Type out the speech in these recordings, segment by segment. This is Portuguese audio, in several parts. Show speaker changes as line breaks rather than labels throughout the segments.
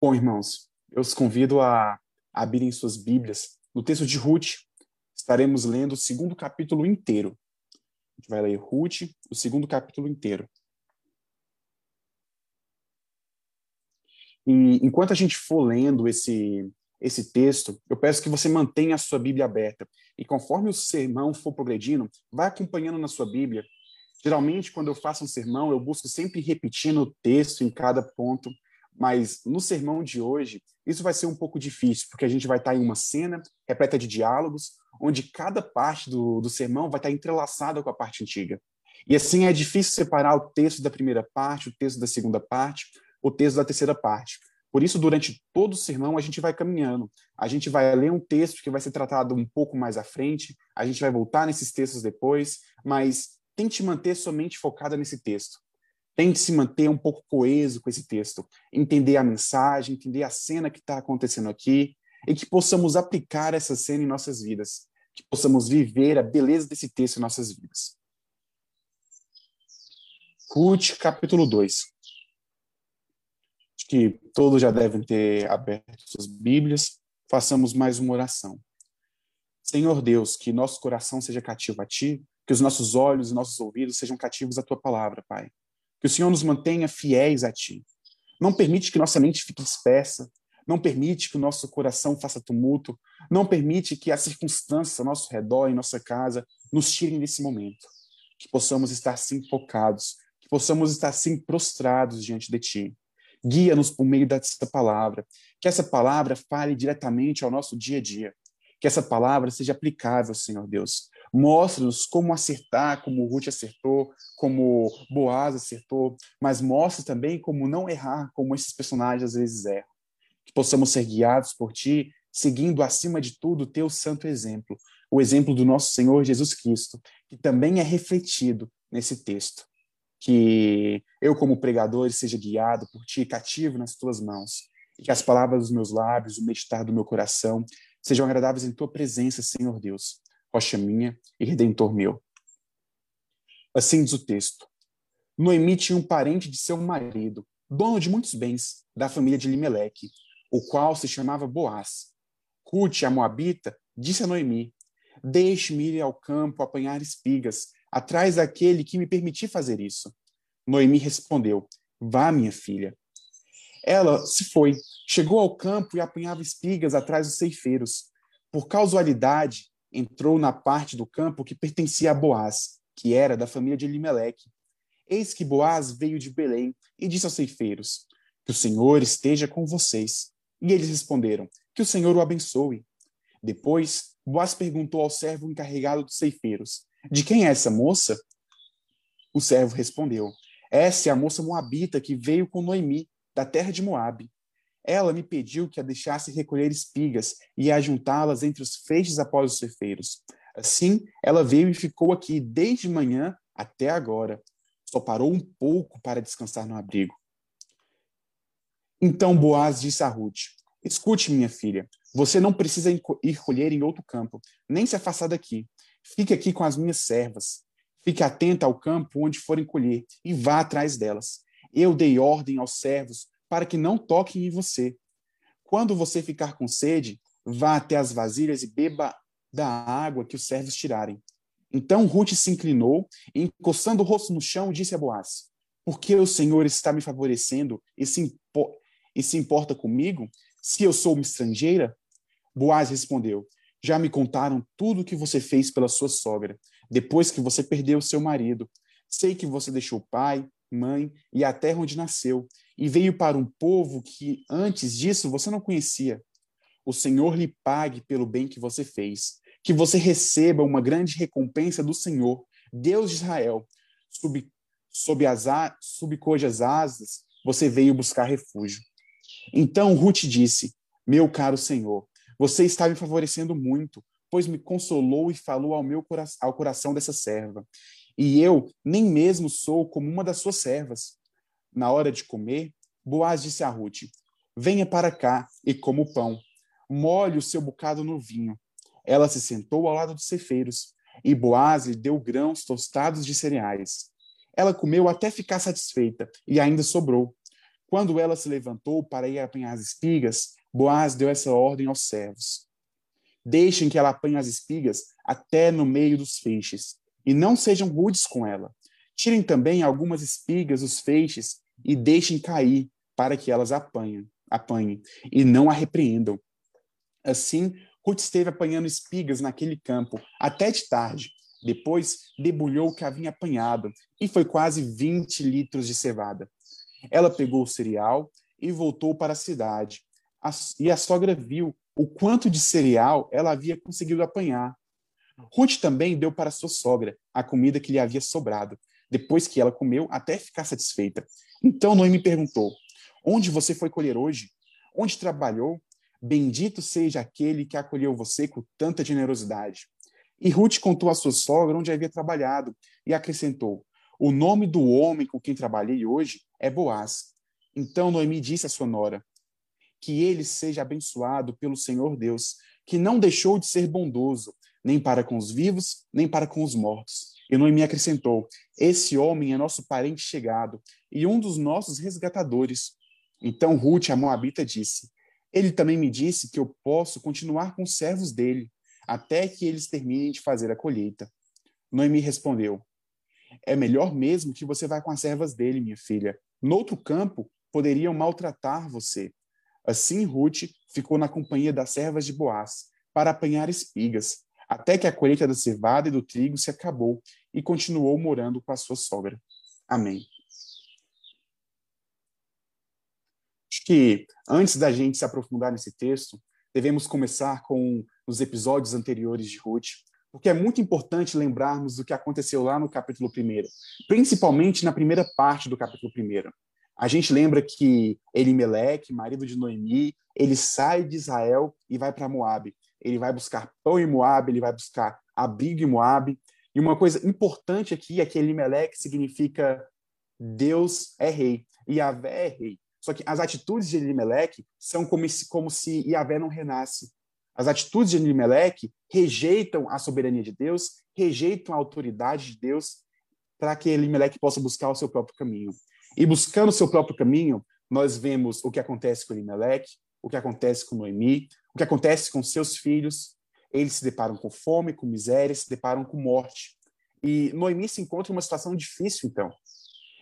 Bom, irmãos, eu os convido a abrirem suas Bíblias. No texto de Ruth, estaremos lendo o segundo capítulo inteiro. A gente vai ler Ruth, o segundo capítulo inteiro. E enquanto a gente for lendo esse, esse texto, eu peço que você mantenha a sua Bíblia aberta. E conforme o sermão for progredindo, vai acompanhando na sua Bíblia. Geralmente, quando eu faço um sermão, eu busco sempre repetindo o texto em cada ponto mas no sermão de hoje, isso vai ser um pouco difícil, porque a gente vai estar em uma cena repleta de diálogos, onde cada parte do, do sermão vai estar entrelaçada com a parte antiga. E assim é difícil separar o texto da primeira parte, o texto da segunda parte, o texto da terceira parte. Por isso, durante todo o sermão, a gente vai caminhando. A gente vai ler um texto que vai ser tratado um pouco mais à frente, a gente vai voltar nesses textos depois, mas tente manter somente focada nesse texto. Tente se manter um pouco coeso com esse texto, entender a mensagem, entender a cena que está acontecendo aqui, e que possamos aplicar essa cena em nossas vidas, que possamos viver a beleza desse texto em nossas vidas. Ruth, capítulo 2. Acho que todos já devem ter aberto suas Bíblias. Façamos mais uma oração. Senhor Deus, que nosso coração seja cativo a Ti, que os nossos olhos e nossos ouvidos sejam cativos à Tua palavra, Pai. Que o Senhor nos mantenha fiéis a Ti. Não permite que nossa mente fique dispersa. Não permite que o nosso coração faça tumulto. Não permite que as circunstâncias ao nosso redor, em nossa casa, nos tirem desse momento. Que possamos estar sim focados. Que possamos estar sim prostrados diante de Ti. Guia-nos por meio dessa palavra. Que essa palavra fale diretamente ao nosso dia a dia. Que essa palavra seja aplicável, Senhor Deus, Mostra-nos como acertar, como Ruth acertou, como Boaz acertou, mas mostra também como não errar, como esses personagens às vezes erram. Que possamos ser guiados por Ti, seguindo acima de tudo o Teu santo exemplo, o exemplo do nosso Senhor Jesus Cristo, que também é refletido nesse texto. Que eu, como pregador, seja guiado por Ti, cativo nas Tuas mãos, e que as palavras dos meus lábios, o meditar do meu coração, sejam agradáveis em Tua presença, Senhor Deus rocha minha e redentor meu. Assim diz o texto. Noemi tinha um parente de seu marido, dono de muitos bens, da família de Limeleque, o qual se chamava Boaz. Ruth, a moabita, disse a Noemi: Deixe-me ir ao campo apanhar espigas, atrás daquele que me permitir fazer isso. Noemi respondeu: Vá, minha filha. Ela se foi, chegou ao campo e apanhava espigas atrás dos ceifeiros. Por casualidade, entrou na parte do campo que pertencia a Boaz, que era da família de Elimeleque. Eis que Boaz veio de Belém e disse aos ceifeiros: Que o Senhor esteja com vocês. E eles responderam: Que o Senhor o abençoe. Depois, Boaz perguntou ao servo encarregado dos ceifeiros: De quem é essa moça? O servo respondeu: Essa é a moça moabita que veio com Noemi, da terra de Moabe. Ela me pediu que a deixasse recolher espigas e a juntá-las entre os feixes após os cefeiros. Assim, ela veio e ficou aqui desde manhã até agora. Só parou um pouco para descansar no abrigo. Então Boaz disse a Ruth: Escute, minha filha, você não precisa ir colher em outro campo, nem se afastar daqui. Fique aqui com as minhas servas. Fique atenta ao campo onde forem colher e vá atrás delas. Eu dei ordem aos servos para que não toquem em você. Quando você ficar com sede, vá até as vasilhas e beba da água que os servos tirarem. Então Ruth se inclinou e, encostando o rosto no chão, disse a Boaz: Por que o Senhor está me favorecendo e se, impo e se importa comigo, se eu sou uma estrangeira? Boaz respondeu: Já me contaram tudo o que você fez pela sua sogra, depois que você perdeu seu marido. Sei que você deixou pai, mãe e a terra onde nasceu, e veio para um povo que antes disso você não conhecia. O Senhor lhe pague pelo bem que você fez, que você receba uma grande recompensa do Senhor, Deus de Israel, sob, sob, as, sob cujas asas você veio buscar refúgio. Então Ruth disse: Meu caro Senhor, você está me favorecendo muito, pois me consolou e falou ao meu ao coração dessa serva. E eu nem mesmo sou como uma das suas servas. Na hora de comer, Boaz disse a Ruth: Venha para cá e coma o pão. Molhe o seu bocado no vinho. Ela se sentou ao lado dos cefeiros, e Boaz lhe deu grãos tostados de cereais. Ela comeu até ficar satisfeita, e ainda sobrou. Quando ela se levantou para ir apanhar as espigas, Boaz deu essa ordem aos servos: Deixem que ela apanhe as espigas até no meio dos feixes, e não sejam rudes com ela. Tirem também algumas espigas dos feixes e deixem cair para que elas apanhem, apanhem e não a repreendam. Assim, Ruth esteve apanhando espigas naquele campo até de tarde. Depois, debulhou o que havia apanhado e foi quase 20 litros de cevada. Ela pegou o cereal e voltou para a cidade. e a sogra viu o quanto de cereal ela havia conseguido apanhar. Ruth também deu para sua sogra a comida que lhe havia sobrado, depois que ela comeu até ficar satisfeita. Então Noemi perguntou: Onde você foi colher hoje? Onde trabalhou? Bendito seja aquele que acolheu você com tanta generosidade. E Ruth contou à sua sogra onde havia trabalhado e acrescentou: O nome do homem com quem trabalhei hoje é Boaz. Então Noemi disse à sua nora: Que ele seja abençoado pelo Senhor Deus, que não deixou de ser bondoso, nem para com os vivos, nem para com os mortos. E Noemi acrescentou: Esse homem é nosso parente chegado e um dos nossos resgatadores. Então Ruth, a Moabita, disse: ele também me disse que eu posso continuar com os servos dele, até que eles terminem de fazer a colheita. Noemi respondeu: É melhor mesmo que você vá com as servas dele, minha filha. No outro campo, poderiam maltratar você. Assim, Ruth ficou na companhia das servas de Boaz, para apanhar espigas, até que a colheita da cevada e do trigo se acabou e continuou morando com a sua sogra. Amém. Acho que antes da gente se aprofundar nesse texto, devemos começar com os episódios anteriores de Ruth, porque é muito importante lembrarmos do que aconteceu lá no capítulo 1, principalmente na primeira parte do capítulo 1. A gente lembra que Elimelec, marido de Noemi, ele sai de Israel e vai para Moabe. Ele vai buscar pão em Moabe, ele vai buscar abrigo em Moabe. E uma coisa importante aqui é que Elimelec significa Deus é rei Yahvé é rei. Só que as atitudes de Elimelec são como se, como se Yahvé não renasce. As atitudes de Elimelec rejeitam a soberania de Deus, rejeitam a autoridade de Deus, para que Elimelec possa buscar o seu próprio caminho. E buscando o seu próprio caminho, nós vemos o que acontece com Elimelec, o que acontece com Noemi, que acontece com seus filhos. Eles se deparam com fome, com miséria, se deparam com morte. E Noemi se encontra em uma situação difícil, então.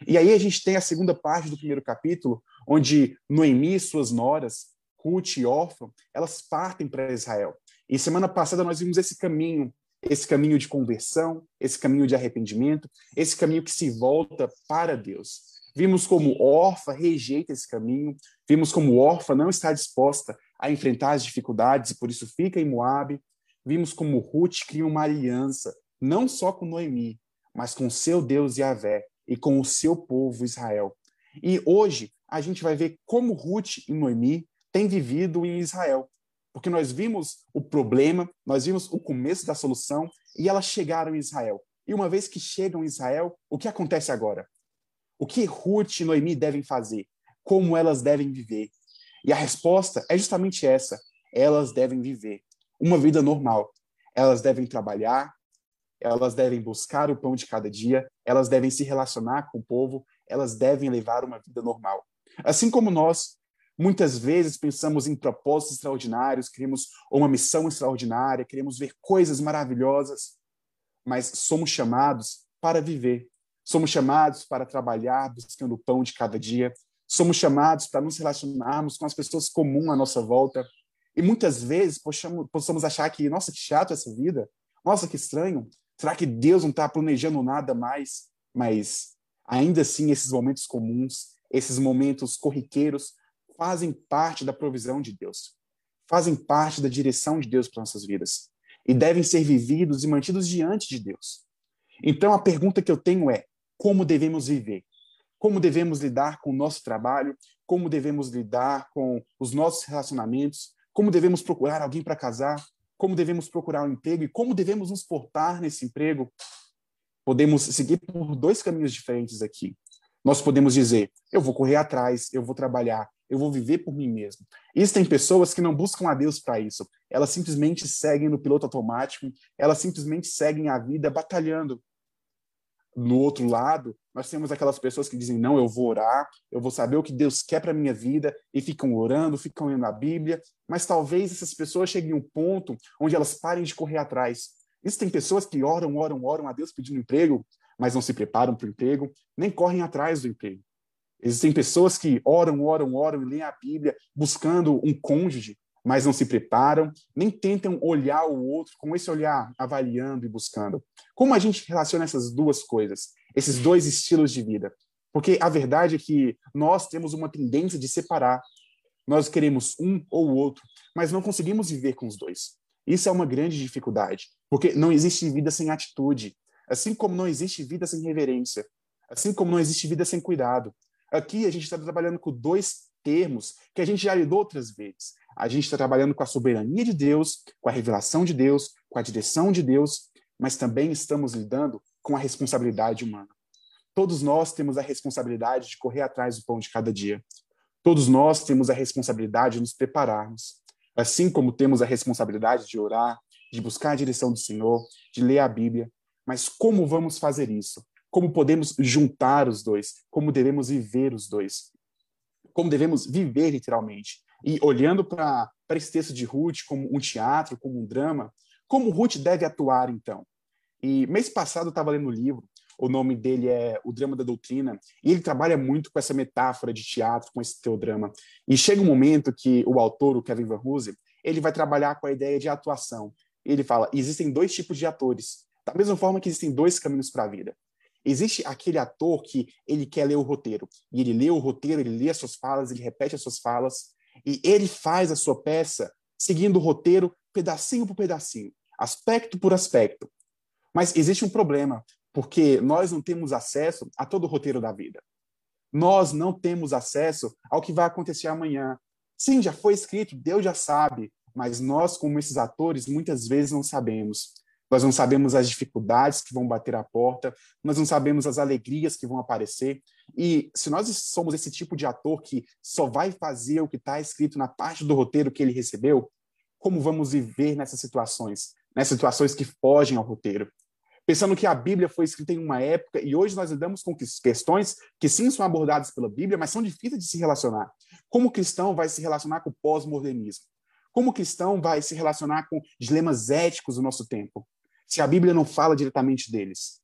E aí a gente tem a segunda parte do primeiro capítulo, onde Noemi e suas noras, Ruth e Orfa, elas partem para Israel. E semana passada nós vimos esse caminho, esse caminho de conversão, esse caminho de arrependimento, esse caminho que se volta para Deus. Vimos como Orfa rejeita esse caminho, vimos como Orfa não está disposta a enfrentar as dificuldades e por isso fica em Moabe. Vimos como Ruth cria uma aliança, não só com Noemi, mas com seu Deus Yahvé e com o seu povo Israel. E hoje a gente vai ver como Ruth e Noemi têm vivido em Israel. Porque nós vimos o problema, nós vimos o começo da solução e elas chegaram em Israel. E uma vez que chegam em Israel, o que acontece agora? O que Ruth e Noemi devem fazer? Como elas devem viver? E a resposta é justamente essa: elas devem viver uma vida normal. Elas devem trabalhar, elas devem buscar o pão de cada dia, elas devem se relacionar com o povo, elas devem levar uma vida normal. Assim como nós, muitas vezes pensamos em propósitos extraordinários, queremos uma missão extraordinária, queremos ver coisas maravilhosas, mas somos chamados para viver. Somos chamados para trabalhar buscando o pão de cada dia. Somos chamados para nos relacionarmos com as pessoas comuns à nossa volta. E muitas vezes possamos achar que, nossa, que chato essa vida. Nossa, que estranho. Será que Deus não está planejando nada mais? Mas ainda assim, esses momentos comuns, esses momentos corriqueiros, fazem parte da provisão de Deus, fazem parte da direção de Deus para nossas vidas e devem ser vividos e mantidos diante de Deus. Então, a pergunta que eu tenho é: como devemos viver? Como devemos lidar com o nosso trabalho? Como devemos lidar com os nossos relacionamentos? Como devemos procurar alguém para casar? como devemos procurar um emprego e como devemos nos portar nesse emprego, podemos seguir por dois caminhos diferentes aqui. Nós podemos dizer: eu vou correr atrás, eu vou trabalhar, eu vou viver por mim mesmo. Existem pessoas que não buscam a Deus para isso. Elas simplesmente seguem no piloto automático, elas simplesmente seguem a vida batalhando. No outro lado, nós temos aquelas pessoas que dizem: não, eu vou orar, eu vou saber o que Deus quer para minha vida, e ficam orando, ficam lendo a Bíblia, mas talvez essas pessoas cheguem a um ponto onde elas parem de correr atrás. Existem pessoas que oram, oram, oram a Deus pedindo emprego, mas não se preparam para o emprego, nem correm atrás do emprego. Existem pessoas que oram, oram, oram e leem a Bíblia buscando um cônjuge, mas não se preparam, nem tentam olhar o outro com esse olhar avaliando e buscando. Como a gente relaciona essas duas coisas, esses dois estilos de vida? Porque a verdade é que nós temos uma tendência de separar. Nós queremos um ou o outro, mas não conseguimos viver com os dois. Isso é uma grande dificuldade, porque não existe vida sem atitude, assim como não existe vida sem reverência, assim como não existe vida sem cuidado. Aqui a gente está trabalhando com dois termos que a gente já lidou outras vezes. A gente está trabalhando com a soberania de Deus, com a revelação de Deus, com a direção de Deus, mas também estamos lidando com a responsabilidade humana. Todos nós temos a responsabilidade de correr atrás do pão de cada dia. Todos nós temos a responsabilidade de nos prepararmos. Assim como temos a responsabilidade de orar, de buscar a direção do Senhor, de ler a Bíblia. Mas como vamos fazer isso? Como podemos juntar os dois? Como devemos viver os dois? Como devemos viver literalmente? E olhando para esse texto de Ruth como um teatro, como um drama, como Ruth deve atuar então? E mês passado eu estava lendo o um livro, o nome dele é O Drama da Doutrina, e ele trabalha muito com essa metáfora de teatro, com esse teodrama. E chega um momento que o autor, o Kevin Van Hoosen, ele vai trabalhar com a ideia de atuação. Ele fala, existem dois tipos de atores, da mesma forma que existem dois caminhos para a vida. Existe aquele ator que ele quer ler o roteiro, e ele lê o roteiro, ele lê as suas falas, ele repete as suas falas, e ele faz a sua peça seguindo o roteiro pedacinho por pedacinho, aspecto por aspecto. Mas existe um problema, porque nós não temos acesso a todo o roteiro da vida. Nós não temos acesso ao que vai acontecer amanhã. Sim, já foi escrito, Deus já sabe, mas nós, como esses atores, muitas vezes não sabemos. Nós não sabemos as dificuldades que vão bater à porta, nós não sabemos as alegrias que vão aparecer. E se nós somos esse tipo de ator que só vai fazer o que está escrito na parte do roteiro que ele recebeu, como vamos viver nessas situações? Nessas situações que fogem ao roteiro. Pensando que a Bíblia foi escrita em uma época e hoje nós lidamos com questões que sim são abordadas pela Bíblia, mas são difíceis de se relacionar. Como o cristão vai se relacionar com o pós-modernismo? Como o cristão vai se relacionar com dilemas éticos do nosso tempo? se a Bíblia não fala diretamente deles?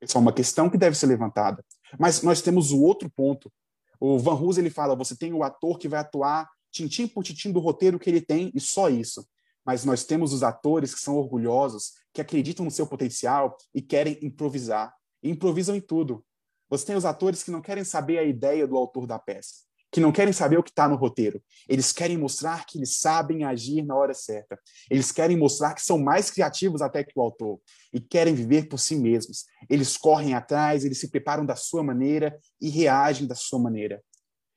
Essa é uma questão que deve ser levantada. Mas nós temos o outro ponto. O Van Hus ele fala: você tem o ator que vai atuar tintim por tintim do roteiro que ele tem e só isso. Mas nós temos os atores que são orgulhosos, que acreditam no seu potencial e querem improvisar. E improvisam em tudo. Você tem os atores que não querem saber a ideia do autor da peça que não querem saber o que está no roteiro. Eles querem mostrar que eles sabem agir na hora certa. Eles querem mostrar que são mais criativos até que o autor e querem viver por si mesmos. Eles correm atrás, eles se preparam da sua maneira e reagem da sua maneira.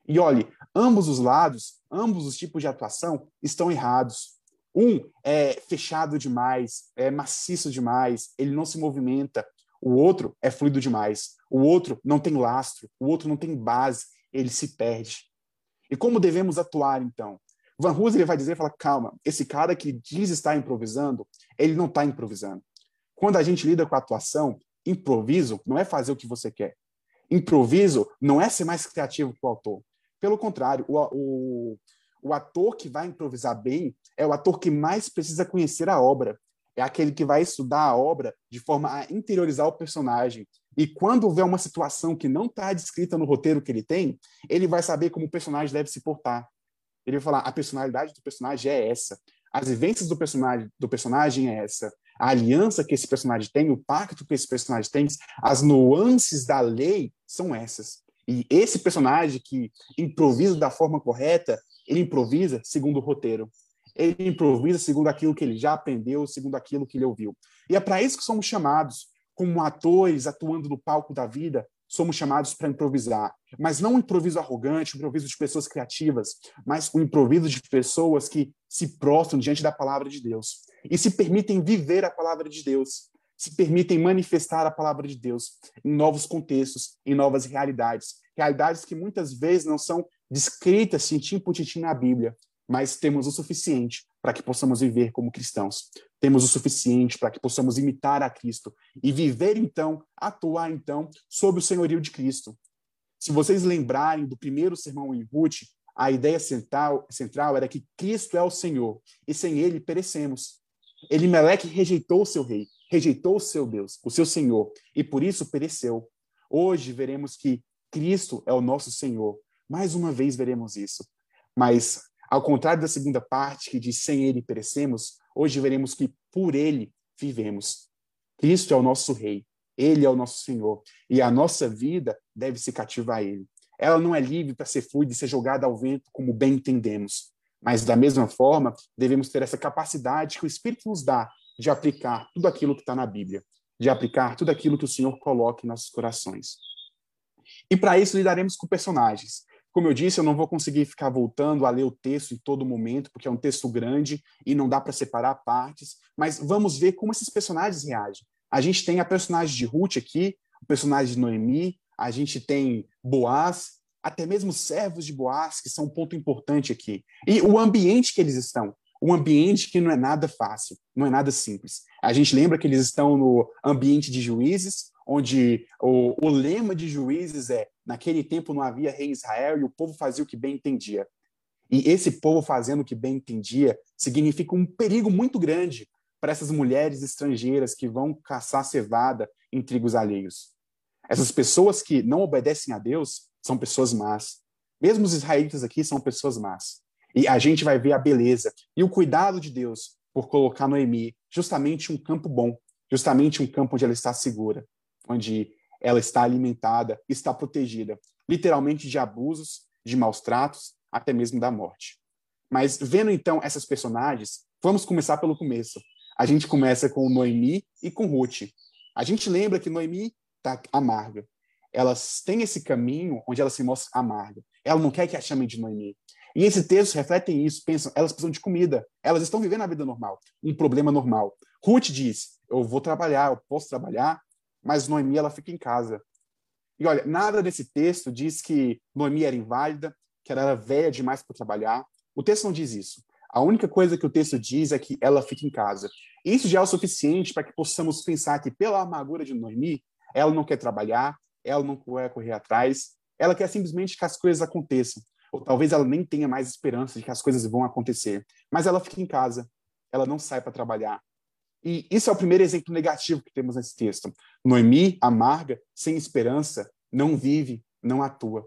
E olhe, ambos os lados, ambos os tipos de atuação estão errados. Um é fechado demais, é maciço demais, ele não se movimenta. O outro é fluido demais. O outro não tem lastro, o outro não tem base, ele se perde. E como devemos atuar, então? Van Hooser vai dizer, fala, calma, esse cara que diz estar improvisando, ele não está improvisando. Quando a gente lida com a atuação, improviso não é fazer o que você quer. Improviso não é ser mais criativo que o autor. Pelo contrário, o, o, o ator que vai improvisar bem é o ator que mais precisa conhecer a obra. É aquele que vai estudar a obra de forma a interiorizar o personagem, e quando houver uma situação que não está descrita no roteiro que ele tem, ele vai saber como o personagem deve se portar. Ele vai falar: a personalidade do personagem é essa, as vivências do personagem, do personagem é essa, a aliança que esse personagem tem, o pacto que esse personagem tem, as nuances da lei são essas. E esse personagem que improvisa da forma correta, ele improvisa segundo o roteiro. Ele improvisa segundo aquilo que ele já aprendeu, segundo aquilo que ele ouviu. E é para isso que somos chamados como atores atuando no palco da vida, somos chamados para improvisar. Mas não um improviso arrogante, um improviso de pessoas criativas, mas um improviso de pessoas que se prostram diante da palavra de Deus e se permitem viver a palavra de Deus, se permitem manifestar a palavra de Deus em novos contextos, em novas realidades. Realidades que muitas vezes não são descritas tintim por tintim na Bíblia, mas temos o suficiente para que possamos viver como cristãos. Temos o suficiente para que possamos imitar a Cristo e viver então, atuar então, sob o senhorio de Cristo. Se vocês lembrarem do primeiro sermão em Ruth, a ideia central, central era que Cristo é o Senhor e sem ele perecemos. Elimeleque rejeitou o seu rei, rejeitou o seu Deus, o seu Senhor, e por isso pereceu. Hoje veremos que Cristo é o nosso Senhor. Mais uma vez veremos isso. Mas, ao contrário da segunda parte, que diz sem ele perecemos, Hoje veremos que por ele vivemos. Cristo é o nosso rei, ele é o nosso Senhor, e a nossa vida deve se cativar a ele. Ela não é livre para ser fluida e ser jogada ao vento como bem entendemos, mas da mesma forma, devemos ter essa capacidade que o Espírito nos dá de aplicar tudo aquilo que está na Bíblia, de aplicar tudo aquilo que o Senhor coloca em nossos corações. E para isso lidaremos com personagens. Como eu disse, eu não vou conseguir ficar voltando a ler o texto em todo momento, porque é um texto grande e não dá para separar partes, mas vamos ver como esses personagens reagem. A gente tem a personagem de Ruth aqui, o personagem de Noemi, a gente tem Boaz, até mesmo servos de Boaz, que são um ponto importante aqui. E o ambiente que eles estão, um ambiente que não é nada fácil, não é nada simples. A gente lembra que eles estão no ambiente de juízes, onde o, o lema de juízes é: naquele tempo não havia rei em Israel e o povo fazia o que bem entendia. E esse povo fazendo o que bem entendia significa um perigo muito grande para essas mulheres estrangeiras que vão caçar cevada em trigos alheios. Essas pessoas que não obedecem a Deus são pessoas más. Mesmo os israelitas aqui são pessoas más. E a gente vai ver a beleza e o cuidado de Deus por colocar Noemi justamente um campo bom, justamente um campo onde ela está segura, onde ela está alimentada, está protegida, literalmente de abusos, de maus tratos, até mesmo da morte. Mas vendo então essas personagens, vamos começar pelo começo. A gente começa com Noemi e com Ruth. A gente lembra que Noemi está amarga. Elas têm esse caminho onde ela se mostra amarga. Ela não quer que a chamem de Noemi. E esse texto refletem isso, pensam, elas precisam de comida. Elas estão vivendo a vida normal, um problema normal. Ruth diz: "Eu vou trabalhar, eu posso trabalhar, mas Noemi ela fica em casa. E olha, nada desse texto diz que Noemi era inválida, que ela era velha demais para trabalhar. O texto não diz isso. A única coisa que o texto diz é que ela fica em casa. Isso já é o suficiente para que possamos pensar que, pela amargura de Noemi, ela não quer trabalhar, ela não quer correr atrás, ela quer simplesmente que as coisas aconteçam. Ou talvez ela nem tenha mais esperança de que as coisas vão acontecer. Mas ela fica em casa, ela não sai para trabalhar, e isso é o primeiro exemplo negativo que temos nesse texto. Noemi, amarga, sem esperança, não vive, não atua.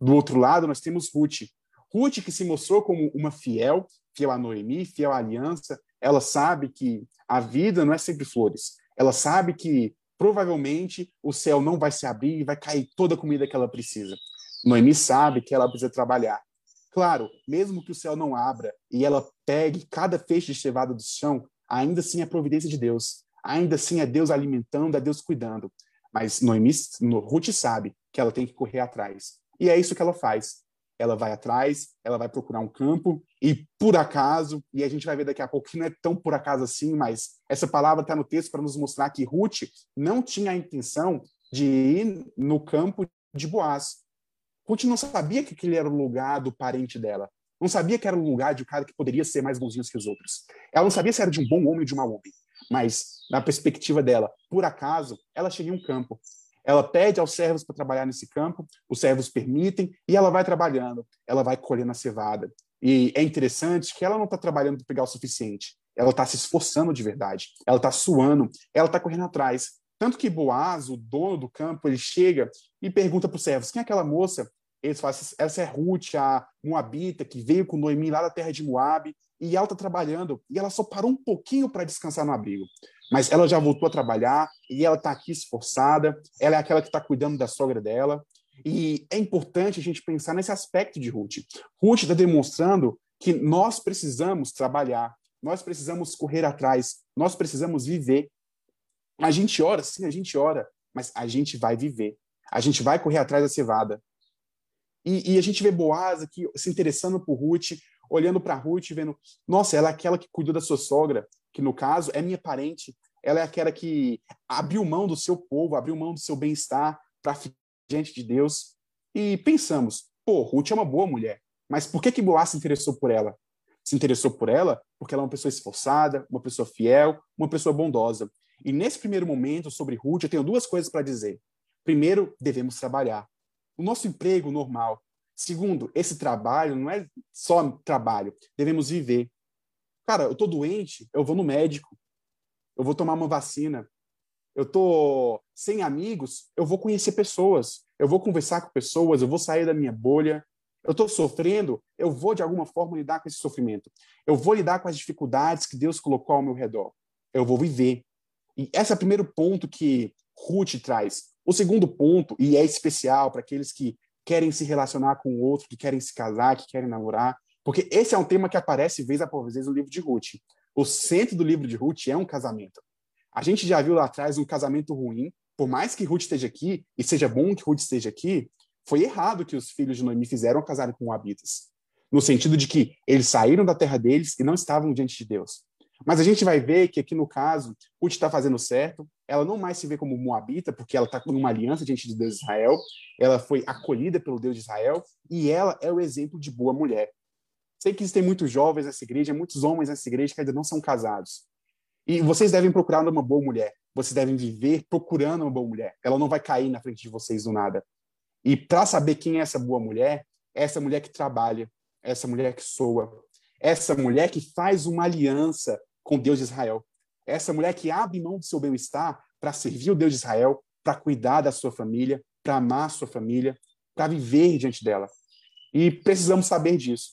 Do outro lado, nós temos Ruth. Ruth, que se mostrou como uma fiel, fiel a Noemi, fiel à aliança, ela sabe que a vida não é sempre flores. Ela sabe que provavelmente o céu não vai se abrir e vai cair toda a comida que ela precisa. Noemi sabe que ela precisa trabalhar. Claro, mesmo que o céu não abra e ela pegue cada feixe de cevada do chão, ainda assim é providência de Deus. Ainda assim é Deus alimentando, é Deus cuidando. Mas Noemi, Ruth sabe que ela tem que correr atrás. E é isso que ela faz. Ela vai atrás, ela vai procurar um campo e por acaso, e a gente vai ver daqui a pouco que não é tão por acaso assim, mas essa palavra está no texto para nos mostrar que Ruth não tinha a intenção de ir no campo de Boaz. Ruth não sabia que aquele era o lugar do parente dela. Não sabia que era um lugar de um cara que poderia ser mais bonzinho que os outros. Ela não sabia se era de um bom homem ou de um mau homem. Mas, na perspectiva dela, por acaso, ela chega em um campo. Ela pede aos servos para trabalhar nesse campo, os servos permitem, e ela vai trabalhando. Ela vai colhendo a cevada. E é interessante que ela não está trabalhando para pegar o suficiente. Ela está se esforçando de verdade. Ela está suando. Ela está correndo atrás. Tanto que Boaz, o dono do campo, ele chega e pergunta para os servos: quem é aquela moça eles falam, essa é Ruth, a Moabita, que veio com Noemi lá da terra de Moab, e ela está trabalhando, e ela só parou um pouquinho para descansar no abrigo. Mas ela já voltou a trabalhar, e ela está aqui esforçada, ela é aquela que está cuidando da sogra dela, e é importante a gente pensar nesse aspecto de Ruth. Ruth está demonstrando que nós precisamos trabalhar, nós precisamos correr atrás, nós precisamos viver. A gente ora, sim, a gente ora, mas a gente vai viver. A gente vai correr atrás da cevada. E, e, a gente vê Boaz aqui se interessando por Ruth, olhando para Ruth, vendo, nossa, ela é aquela que cuidou da sua sogra, que no caso é minha parente, ela é aquela que abriu mão do seu povo, abriu mão do seu bem-estar para diante de Deus. E pensamos, pô, Ruth é uma boa mulher, mas por que que Boaz se interessou por ela? se interessou por ela porque ela é uma pessoa esforçada, uma pessoa fiel, uma pessoa bondosa. E nesse primeiro momento sobre Ruth, eu tenho duas coisas para dizer. Primeiro, devemos trabalhar. O nosso emprego normal. Segundo, esse trabalho não é só trabalho, devemos viver. Cara, eu tô doente, eu vou no médico. Eu vou tomar uma vacina. Eu tô sem amigos, eu vou conhecer pessoas. Eu vou conversar com pessoas, eu vou sair da minha bolha. Eu estou sofrendo, eu vou de alguma forma lidar com esse sofrimento. Eu vou lidar com as dificuldades que Deus colocou ao meu redor. Eu vou viver. E esse é o primeiro ponto que Ruth traz. O segundo ponto, e é especial para aqueles que querem se relacionar com o outro, que querem se casar, que querem namorar, porque esse é um tema que aparece vez após vez no livro de Ruth. O centro do livro de Ruth é um casamento. A gente já viu lá atrás um casamento ruim, por mais que Ruth esteja aqui, e seja bom que Ruth esteja aqui, foi errado que os filhos de Noemi fizeram casarem com Moabitas, no sentido de que eles saíram da terra deles e não estavam diante de Deus. Mas a gente vai ver que aqui no caso, Ruth está fazendo certo, ela não mais se vê como moabita, porque ela está com uma aliança diante de Deus de Israel, ela foi acolhida pelo Deus de Israel, e ela é o exemplo de boa mulher. Sei que existem muitos jovens nessa igreja, muitos homens nessa igreja que ainda não são casados. E vocês devem procurar uma boa mulher. Vocês devem viver procurando uma boa mulher. Ela não vai cair na frente de vocês do nada. E para saber quem é essa boa mulher, é essa mulher que trabalha, é essa mulher que soa, é essa mulher que faz uma aliança com Deus de Israel. Essa mulher que abre mão do seu bem-estar para servir o Deus de Israel, para cuidar da sua família, para amar a sua família, para viver diante dela. E precisamos saber disso.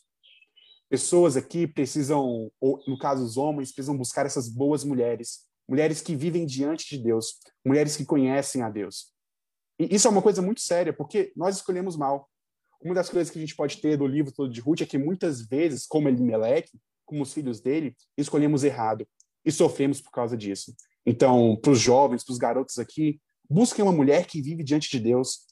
Pessoas aqui precisam, ou, no caso os homens, precisam buscar essas boas mulheres, mulheres que vivem diante de Deus, mulheres que conhecem a Deus. E isso é uma coisa muito séria, porque nós escolhemos mal. Uma das coisas que a gente pode ter do livro todo de Ruth é que muitas vezes, como Elimelech, como os filhos dele, escolhemos errado e sofremos por causa disso. Então, para os jovens, para os garotos aqui, busquem uma mulher que vive diante de Deus.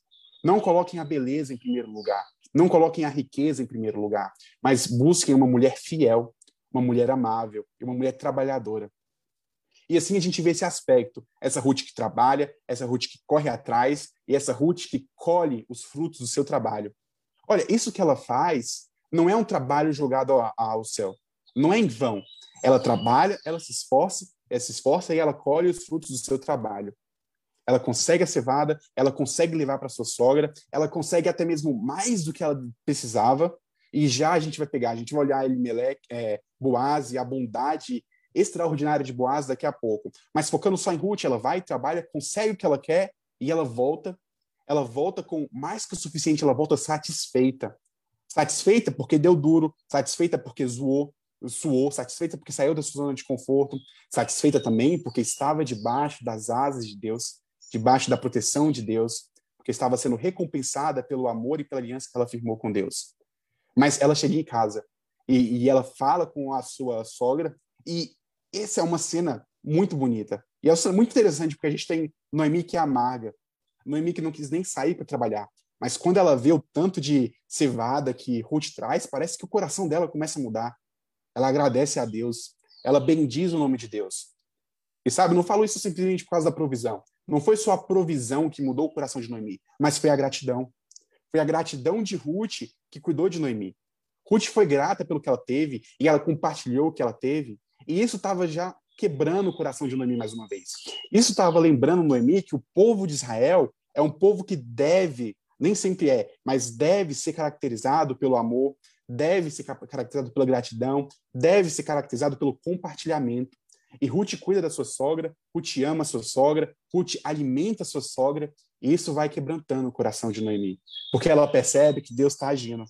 Não coloquem a beleza em primeiro lugar. Não coloquem a riqueza em primeiro lugar. Mas busquem uma mulher fiel, uma mulher amável e uma mulher trabalhadora. E assim a gente vê esse aspecto. Essa Ruth que trabalha, essa Ruth que corre atrás e essa Ruth que colhe os frutos do seu trabalho. Olha, isso que ela faz não é um trabalho jogado ao céu. Não é em vão. Ela trabalha, ela se esforça, ela se esforça e ela colhe os frutos do seu trabalho. Ela consegue a cevada, ela consegue levar para sua sogra, ela consegue até mesmo mais do que ela precisava. E já a gente vai pegar, a gente vai olhar Elimelech, é, Boaz e a bondade extraordinária de Boaz daqui a pouco. Mas focando só em Ruth, ela vai, trabalha, consegue o que ela quer e ela volta. Ela volta com mais que o suficiente, ela volta satisfeita. Satisfeita porque deu duro, satisfeita porque zoou, suou, satisfeita porque saiu da sua zona de conforto, satisfeita também porque estava debaixo das asas de Deus, debaixo da proteção de Deus, porque estava sendo recompensada pelo amor e pela aliança que ela firmou com Deus. Mas ela chega em casa e, e ela fala com a sua sogra e essa é uma cena muito bonita. E é muito interessante porque a gente tem Noemi que é amarga, Noemi que não quis nem sair para trabalhar. Mas quando ela vê o tanto de cevada que Ruth traz, parece que o coração dela começa a mudar ela agradece a Deus, ela bendiz o nome de Deus. E sabe, não falo isso simplesmente por causa da provisão. Não foi só a provisão que mudou o coração de Noemi, mas foi a gratidão. Foi a gratidão de Ruth que cuidou de Noemi. Ruth foi grata pelo que ela teve e ela compartilhou o que ela teve. E isso estava já quebrando o coração de Noemi mais uma vez. Isso estava lembrando Noemi que o povo de Israel é um povo que deve, nem sempre é, mas deve ser caracterizado pelo amor, deve ser caracterizado pela gratidão, deve ser caracterizado pelo compartilhamento. E Ruth cuida da sua sogra, Ruth ama a sua sogra, Ruth alimenta a sua sogra, e isso vai quebrantando o coração de Noemi, porque ela percebe que Deus está agindo.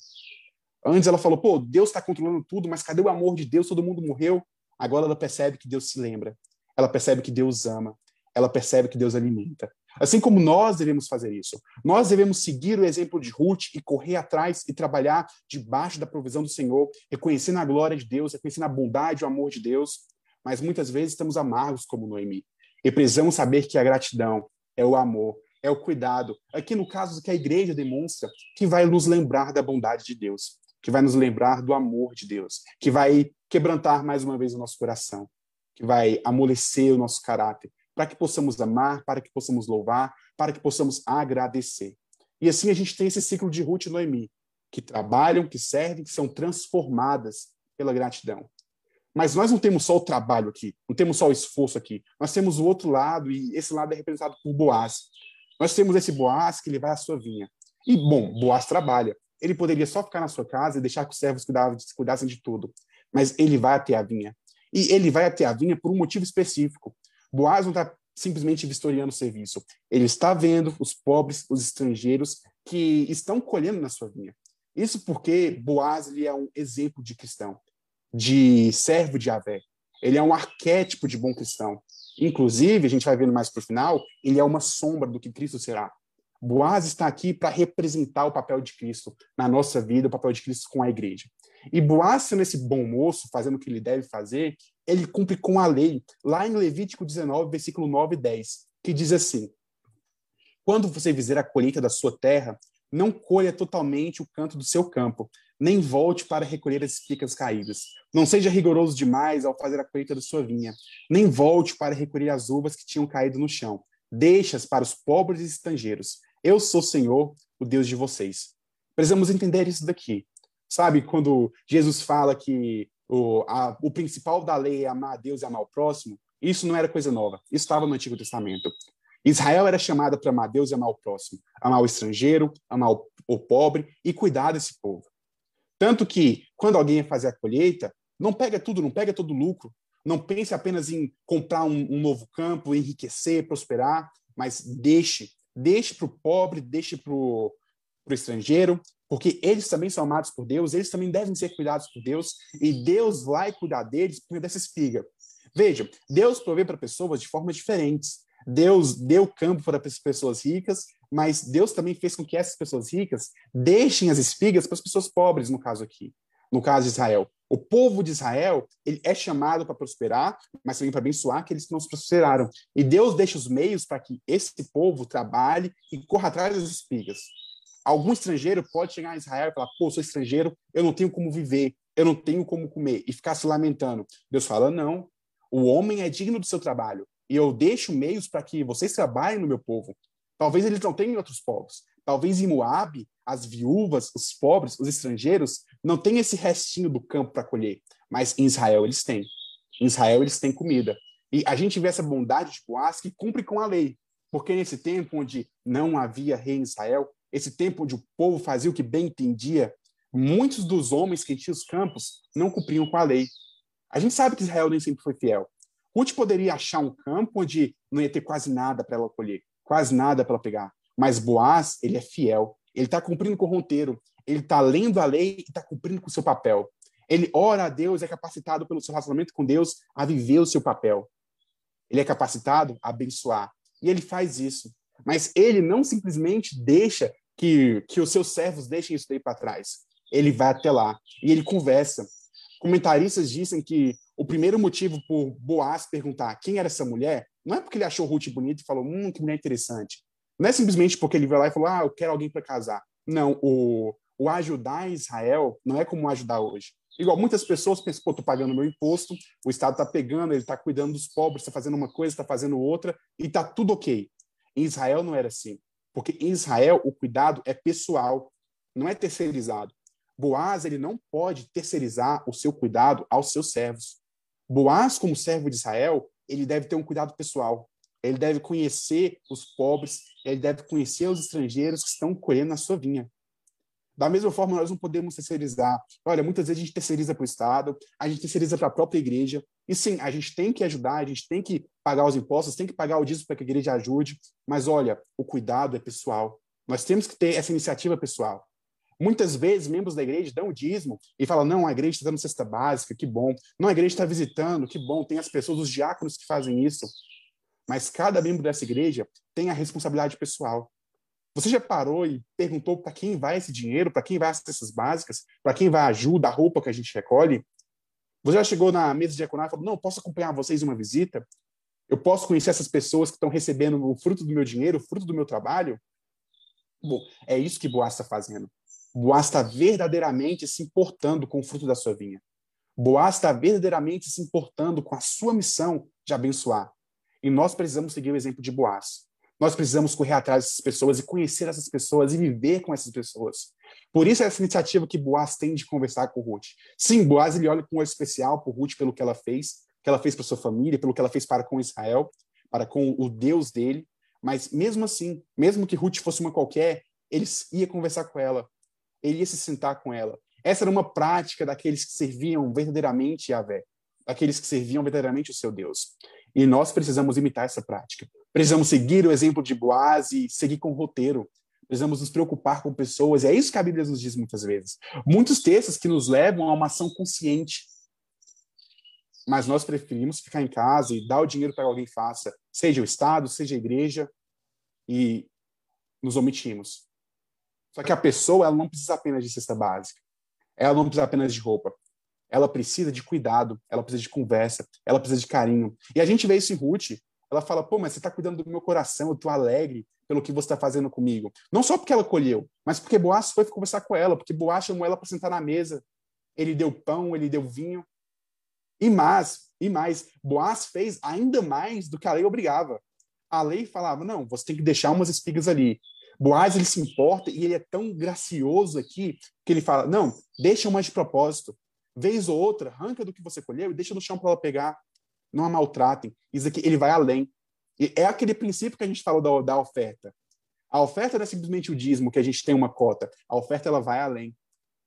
Antes ela falou, pô, Deus está controlando tudo, mas cadê o amor de Deus? Todo mundo morreu. Agora ela percebe que Deus se lembra, ela percebe que Deus ama, ela percebe que Deus alimenta. Assim como nós devemos fazer isso. Nós devemos seguir o exemplo de Ruth e correr atrás e trabalhar debaixo da provisão do Senhor, reconhecendo a glória de Deus, reconhecendo a bondade e o amor de Deus. Mas muitas vezes estamos amargos como Noemi. E precisamos saber que a gratidão é o amor, é o cuidado. Aqui no caso que a igreja demonstra, que vai nos lembrar da bondade de Deus, que vai nos lembrar do amor de Deus, que vai quebrantar mais uma vez o nosso coração, que vai amolecer o nosso caráter, para que possamos amar, para que possamos louvar, para que possamos agradecer. E assim a gente tem esse ciclo de Ruth e Noemi, que trabalham, que servem, que são transformadas pela gratidão. Mas nós não temos só o trabalho aqui, não temos só o esforço aqui. Nós temos o outro lado, e esse lado é representado por Boaz. Nós temos esse Boaz que ele vai à sua vinha. E, bom, Boaz trabalha. Ele poderia só ficar na sua casa e deixar que os servos cuidassem de tudo. Mas ele vai até a vinha. E ele vai até a vinha por um motivo específico. Boaz não está simplesmente vistoriando o serviço. Ele está vendo os pobres, os estrangeiros que estão colhendo na sua vinha. Isso porque Boaz ele é um exemplo de cristão, de servo de Avé. Ele é um arquétipo de bom cristão. Inclusive, a gente vai vendo mais para o final, ele é uma sombra do que Cristo será. Boaz está aqui para representar o papel de Cristo na nossa vida, o papel de Cristo com a igreja. E Boaz, sendo esse bom moço, fazendo o que ele deve fazer, ele cumpre com a lei, lá em Levítico 19, versículo 9 e 10, que diz assim: Quando você fizer a colheita da sua terra, não colha totalmente o canto do seu campo, nem volte para recolher as espigas caídas. Não seja rigoroso demais ao fazer a colheita da sua vinha, nem volte para recolher as uvas que tinham caído no chão. Deixa-as para os pobres e estrangeiros. Eu sou o Senhor, o Deus de vocês. Precisamos entender isso daqui. Sabe, quando Jesus fala que o, a, o principal da lei é amar a Deus e amar o próximo, isso não era coisa nova. Isso estava no Antigo Testamento. Israel era chamada para amar Deus e amar o próximo, amar o estrangeiro, amar o, o pobre e cuidar desse povo. Tanto que, quando alguém ia fazer a colheita, não pega tudo, não pega todo o lucro, não pense apenas em comprar um, um novo campo, enriquecer, prosperar, mas deixe, deixe para o pobre, deixe para o estrangeiro, porque eles também são amados por Deus, eles também devem ser cuidados por Deus, e Deus vai cuidar deles por dessa espiga. Veja, Deus provê para pessoas de formas diferentes. Deus deu campo para as pessoas ricas, mas Deus também fez com que essas pessoas ricas deixem as espigas para as pessoas pobres, no caso aqui, no caso de Israel. O povo de Israel ele é chamado para prosperar, mas também para abençoar aqueles que não prosperaram. E Deus deixa os meios para que esse povo trabalhe e corra atrás das espigas. Algum estrangeiro pode chegar a Israel e falar: pô, sou estrangeiro, eu não tenho como viver, eu não tenho como comer, e ficar se lamentando. Deus fala: não, o homem é digno do seu trabalho e eu deixo meios para que vocês trabalhem no meu povo. Talvez eles não tenham em outros povos. Talvez em Moab, as viúvas, os pobres, os estrangeiros, não têm esse restinho do campo para colher. Mas em Israel eles têm. Em Israel eles têm comida. E a gente vê essa bondade de Boaz que cumpre com a lei. Porque nesse tempo onde não havia rei em Israel, esse tempo onde o povo fazia o que bem entendia, muitos dos homens que tinham os campos não cumpriam com a lei. A gente sabe que Israel nem sempre foi fiel. Ruth poderia achar um campo onde não ia ter quase nada para ela colher, quase nada para ela pegar. Mas Boaz, ele é fiel. Ele está cumprindo com o roteiro. Ele está lendo a lei e está cumprindo com o seu papel. Ele ora a Deus, é capacitado pelo seu relacionamento com Deus a viver o seu papel. Ele é capacitado a abençoar. E ele faz isso. Mas ele não simplesmente deixa que, que os seus servos deixem isso daí para trás. Ele vai até lá e ele conversa. Comentaristas dizem que o primeiro motivo por Boaz perguntar quem era essa mulher não é porque ele achou Ruth bonita e falou, hum, que mulher interessante. Não é simplesmente porque ele veio lá e falou, ah, eu quero alguém para casar. Não, o, o ajudar Israel não é como ajudar hoje. Igual muitas pessoas pensam, pô, tô pagando meu imposto, o Estado tá pegando, ele tá cuidando dos pobres, tá fazendo uma coisa, tá fazendo outra, e tá tudo ok. Em Israel não era assim. Porque em Israel o cuidado é pessoal, não é terceirizado. Boaz, ele não pode terceirizar o seu cuidado aos seus servos. Boaz, como servo de Israel, ele deve ter um cuidado pessoal. Ele deve conhecer os pobres, ele deve conhecer os estrangeiros que estão colhendo na sua vinha. Da mesma forma, nós não podemos terceirizar. Olha, muitas vezes a gente terceiriza para o Estado, a gente terceiriza para a própria igreja. E sim, a gente tem que ajudar, a gente tem que pagar os impostos, tem que pagar o dízimo para que a igreja ajude. Mas olha, o cuidado é pessoal. Nós temos que ter essa iniciativa pessoal. Muitas vezes, membros da igreja dão o dízimo e falam: não, a igreja está dando cesta básica, que bom. Não, a igreja está visitando, que bom. Tem as pessoas, os diáconos que fazem isso. Mas cada membro dessa igreja tem a responsabilidade pessoal. Você já parou e perguntou para quem vai esse dinheiro, para quem vai as cestas básicas, para quem vai a ajuda, a roupa que a gente recolhe? Você já chegou na mesa de diaconato e falou: não, posso acompanhar vocês uma visita? Eu posso conhecer essas pessoas que estão recebendo o fruto do meu dinheiro, o fruto do meu trabalho? Bom, é isso que Boaz está fazendo. Boaz está verdadeiramente se importando com o fruto da sua vinha. Boaz está verdadeiramente se importando com a sua missão de abençoar. E nós precisamos seguir o exemplo de Boaz. Nós precisamos correr atrás dessas pessoas e conhecer essas pessoas e viver com essas pessoas. Por isso essa iniciativa que Boaz tem de conversar com Ruth. Sim, Boaz ele olha com um olho especial por Ruth pelo que ela fez, que ela fez para sua família, pelo que ela fez para com Israel, para com o Deus dele. Mas mesmo assim, mesmo que Ruth fosse uma qualquer, ele ia conversar com ela, ele ia se sentar com ela. Essa era uma prática daqueles que serviam verdadeiramente Yahvé, daqueles que serviam verdadeiramente o seu Deus. E nós precisamos imitar essa prática. Precisamos seguir o exemplo de Boaz e seguir com o roteiro. Precisamos nos preocupar com pessoas. E é isso que a Bíblia nos diz muitas vezes. Muitos textos que nos levam a uma ação consciente. Mas nós preferimos ficar em casa e dar o dinheiro para alguém faça, seja o Estado, seja a igreja, e nos omitimos. Só que a pessoa ela não precisa apenas de cesta básica. Ela não precisa apenas de roupa. Ela precisa de cuidado, ela precisa de conversa, ela precisa de carinho. E a gente vê isso em Ruth. Ela fala, pô, mas você está cuidando do meu coração, eu estou alegre pelo que você está fazendo comigo. Não só porque ela colheu, mas porque Boaz foi conversar com ela, porque Boaz chamou ela para sentar na mesa. Ele deu pão, ele deu vinho. E mais, e mais, Boaz fez ainda mais do que a lei obrigava. A lei falava, não, você tem que deixar umas espigas ali. Boaz, ele se importa e ele é tão gracioso aqui que ele fala, não, deixa uma de propósito. Vez ou outra, arranca do que você colheu e deixa no chão para ela pegar não a maltratem. Isso aqui, ele vai além. E é aquele princípio que a gente falou da, da oferta. A oferta não é simplesmente o dízimo, que a gente tem uma cota. A oferta ela vai além.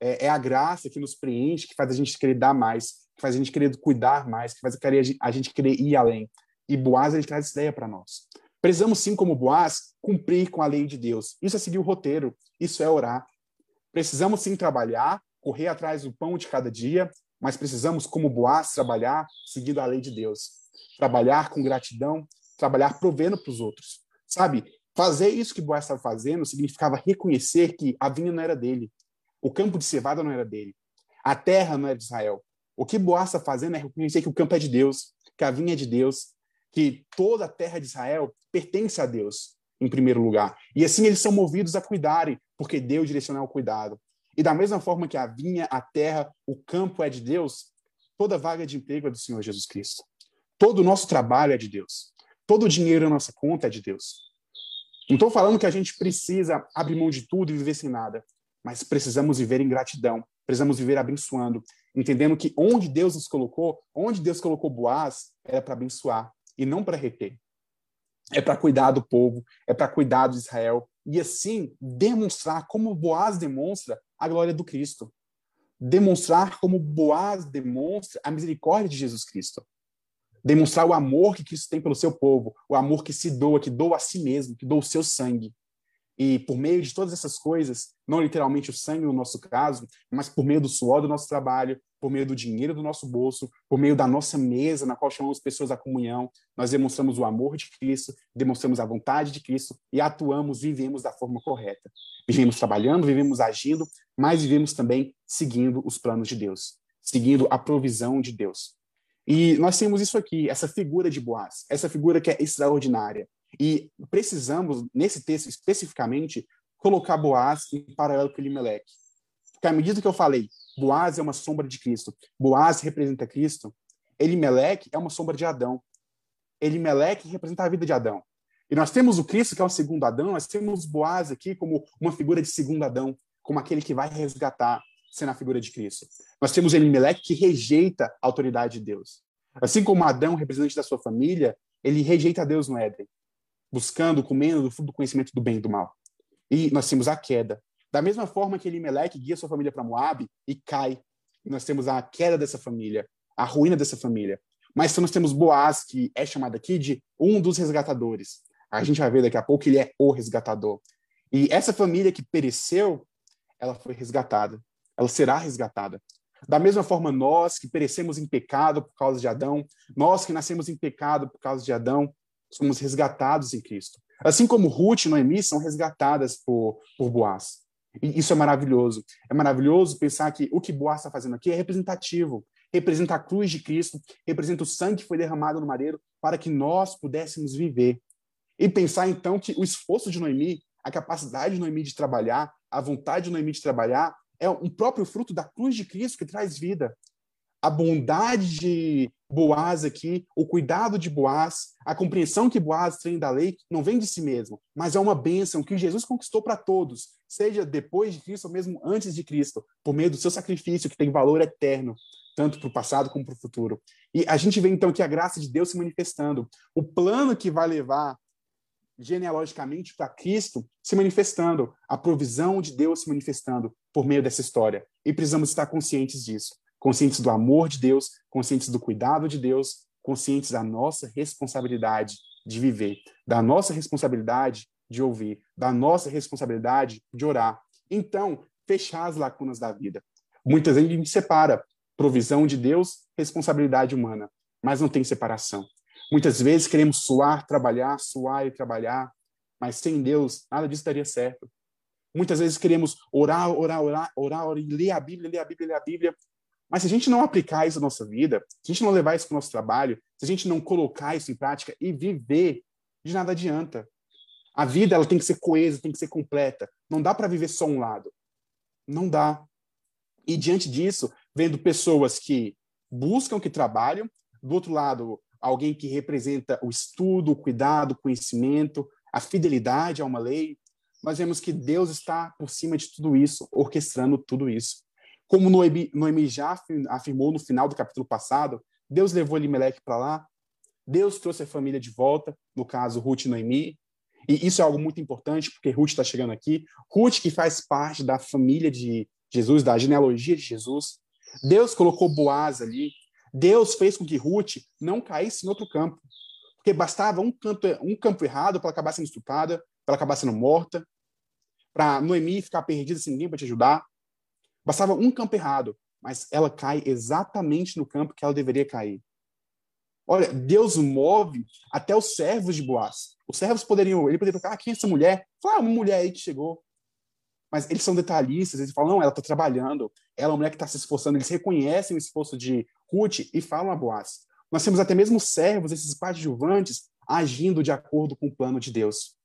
É, é, a graça que nos preenche, que faz a gente querer dar mais, que faz a gente querer cuidar mais, que faz a gente querer ir além. E Boaz ele traz essa ideia para nós. Precisamos sim, como Boaz, cumprir com a lei de Deus. Isso é seguir o roteiro, isso é orar. Precisamos sim trabalhar, correr atrás do pão de cada dia, mas precisamos, como Boaz, trabalhar seguindo a lei de Deus. Trabalhar com gratidão, trabalhar provendo para os outros. Sabe, fazer isso que Boaz estava fazendo significava reconhecer que a vinha não era dele, o campo de cevada não era dele, a terra não era de Israel. O que Boaz está fazendo é reconhecer que o campo é de Deus, que a vinha é de Deus, que toda a terra de Israel pertence a Deus, em primeiro lugar. E assim eles são movidos a cuidarem, porque Deus direcionou o cuidado. E da mesma forma que a vinha, a terra, o campo é de Deus, toda vaga de emprego é do Senhor Jesus Cristo. Todo o nosso trabalho é de Deus. Todo o dinheiro na nossa conta é de Deus. Não estou falando que a gente precisa abrir mão de tudo e viver sem nada, mas precisamos viver em gratidão, precisamos viver abençoando, entendendo que onde Deus nos colocou, onde Deus colocou Boaz, era para abençoar e não para reter. É para cuidar do povo, é para cuidar de Israel e assim demonstrar como Boaz demonstra a glória do Cristo. Demonstrar como Boaz demonstra a misericórdia de Jesus Cristo. Demonstrar o amor que Cristo tem pelo seu povo, o amor que se doa, que doa a si mesmo, que doa o seu sangue. E por meio de todas essas coisas, não literalmente o sangue no nosso caso, mas por meio do suor do nosso trabalho, por meio do dinheiro do nosso bolso, por meio da nossa mesa, na qual chamamos pessoas à comunhão, nós demonstramos o amor de Cristo, demonstramos a vontade de Cristo e atuamos, vivemos da forma correta. Vivemos trabalhando, vivemos agindo, mas vivemos também seguindo os planos de Deus, seguindo a provisão de Deus. E nós temos isso aqui, essa figura de Boaz, essa figura que é extraordinária. E precisamos, nesse texto especificamente, colocar Boaz em paralelo com Elimelech. Porque à medida que eu falei, Boaz é uma sombra de Cristo, Boaz representa Cristo, Elimelech é uma sombra de Adão. Elimelech representa a vida de Adão. E nós temos o Cristo, que é o segundo Adão, nós temos Boaz aqui como uma figura de segundo Adão, como aquele que vai resgatar, sendo a figura de Cristo. Nós temos Elimelech que rejeita a autoridade de Deus. Assim como Adão, representante da sua família, ele rejeita a Deus no Éden buscando, comendo do fruto do conhecimento do bem e do mal. E nós temos a queda. Da mesma forma que Elimelech guia sua família para Moab e cai, nós temos a queda dessa família, a ruína dessa família. Mas nós temos Boaz, que é chamado aqui de um dos resgatadores. A gente vai ver daqui a pouco que ele é o resgatador. E essa família que pereceu, ela foi resgatada. Ela será resgatada. Da mesma forma, nós que perecemos em pecado por causa de Adão, nós que nascemos em pecado por causa de Adão, somos resgatados em Cristo. Assim como Ruth e Noemi são resgatadas por, por Boaz. E isso é maravilhoso. É maravilhoso pensar que o que Boaz está fazendo aqui é representativo. Representa a cruz de Cristo, representa o sangue que foi derramado no madeiro para que nós pudéssemos viver. E pensar então que o esforço de Noemi, a capacidade de Noemi de trabalhar, a vontade de Noemi de trabalhar, é um próprio fruto da cruz de Cristo que traz vida. A bondade de, Boaz aqui, o cuidado de Boaz, a compreensão que Boaz tem da lei, não vem de si mesmo, mas é uma bênção que Jesus conquistou para todos, seja depois de Cristo ou mesmo antes de Cristo, por meio do seu sacrifício, que tem valor eterno, tanto para o passado como para o futuro. E a gente vê então que a graça de Deus se manifestando, o plano que vai levar genealogicamente para Cristo se manifestando, a provisão de Deus se manifestando por meio dessa história. E precisamos estar conscientes disso conscientes do amor de Deus, conscientes do cuidado de Deus, conscientes da nossa responsabilidade de viver, da nossa responsabilidade de ouvir, da nossa responsabilidade de orar. Então, fechar as lacunas da vida. Muitas vezes a gente separa provisão de Deus, responsabilidade humana, mas não tem separação. Muitas vezes queremos suar, trabalhar, suar e trabalhar, mas sem Deus nada disso daria certo. Muitas vezes queremos orar, orar, orar, orar, orar e ler a Bíblia, ler a Bíblia, ler a Bíblia, mas se a gente não aplicar isso na nossa vida, se a gente não levar isso para o nosso trabalho, se a gente não colocar isso em prática e viver, de nada adianta. A vida ela tem que ser coesa, tem que ser completa. Não dá para viver só um lado. Não dá. E diante disso, vendo pessoas que buscam, que trabalham, do outro lado, alguém que representa o estudo, o cuidado, o conhecimento, a fidelidade a uma lei, nós vemos que Deus está por cima de tudo isso, orquestrando tudo isso. Como Noemi, Noemi já afirmou no final do capítulo passado, Deus levou Elimelech para lá, Deus trouxe a família de volta, no caso Ruth e Noemi, e isso é algo muito importante, porque Ruth está chegando aqui. Ruth, que faz parte da família de Jesus, da genealogia de Jesus. Deus colocou Boaz ali. Deus fez com que Ruth não caísse em outro campo. Porque bastava um um campo errado para acabar sendo estuprada, para acabar sendo morta, para Noemi ficar perdida sem ninguém para te ajudar. Bastava um campo errado, mas ela cai exatamente no campo que ela deveria cair. Olha, Deus move até os servos de Boaz. Os servos poderiam, ele poderia tocar, ah, quem é essa mulher? Falar, ah, uma mulher aí que chegou. Mas eles são detalhistas, eles falam, não, ela está trabalhando, ela é uma mulher que está se esforçando, eles reconhecem o esforço de Ruth e falam a Boaz. Nós temos até mesmo servos, esses coadjuvantes, agindo de acordo com o plano de Deus.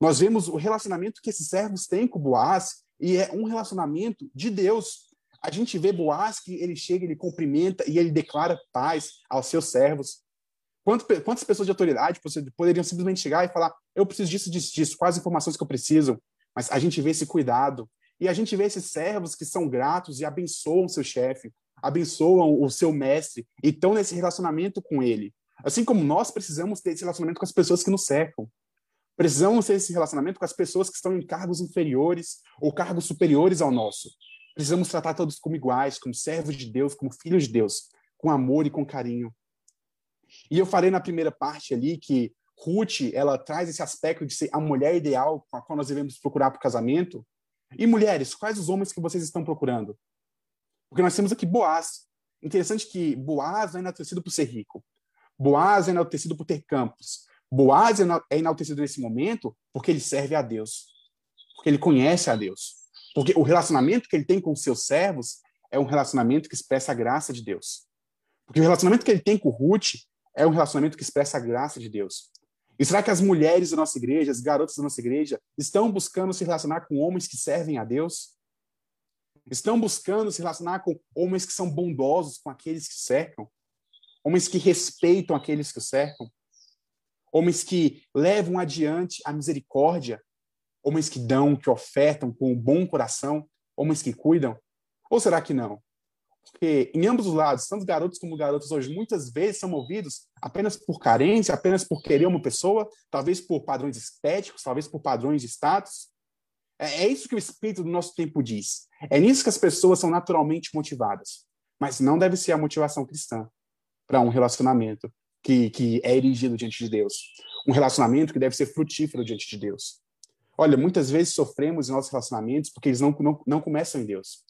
Nós vemos o relacionamento que esses servos têm com Boaz, e é um relacionamento de Deus. A gente vê Boaz que ele chega, ele cumprimenta e ele declara paz aos seus servos. Quantas pessoas de autoridade poderiam simplesmente chegar e falar: eu preciso disso, disso, disso, quais informações que eu preciso? Mas a gente vê esse cuidado. E a gente vê esses servos que são gratos e abençoam seu chefe, abençoam o seu mestre e estão nesse relacionamento com ele. Assim como nós precisamos ter esse relacionamento com as pessoas que nos cercam. Precisamos ter esse relacionamento com as pessoas que estão em cargos inferiores ou cargos superiores ao nosso. Precisamos tratar todos como iguais, como servos de Deus, como filhos de Deus, com amor e com carinho. E eu falei na primeira parte ali que Ruth, ela traz esse aspecto de ser a mulher ideal com a qual nós devemos procurar para o casamento. E mulheres, quais os homens que vocês estão procurando? Porque nós temos aqui Boaz. Interessante que Boaz não é enaltecido por ser rico. Boaz é enaltecido por ter campos. Boaz é enaltecido nesse momento porque ele serve a Deus, porque ele conhece a Deus, porque o relacionamento que ele tem com seus servos é um relacionamento que expressa a graça de Deus. Porque o relacionamento que ele tem com Ruth é um relacionamento que expressa a graça de Deus. E será que as mulheres da nossa igreja, as garotas da nossa igreja, estão buscando se relacionar com homens que servem a Deus? Estão buscando se relacionar com homens que são bondosos com aqueles que cercam? Homens que respeitam aqueles que o cercam? Homens que levam adiante a misericórdia, homens que dão, que ofertam com um bom coração, homens que cuidam? Ou será que não? Porque em ambos os lados, tanto garotos como garotas hoje, muitas vezes são movidos apenas por carência, apenas por querer uma pessoa, talvez por padrões estéticos, talvez por padrões de status. É, é isso que o espírito do nosso tempo diz. É nisso que as pessoas são naturalmente motivadas. Mas não deve ser a motivação cristã para um relacionamento que, que é erigido diante de Deus. Um relacionamento que deve ser frutífero diante de Deus. Olha, muitas vezes sofremos em nossos relacionamentos porque eles não, não, não começam em Deus.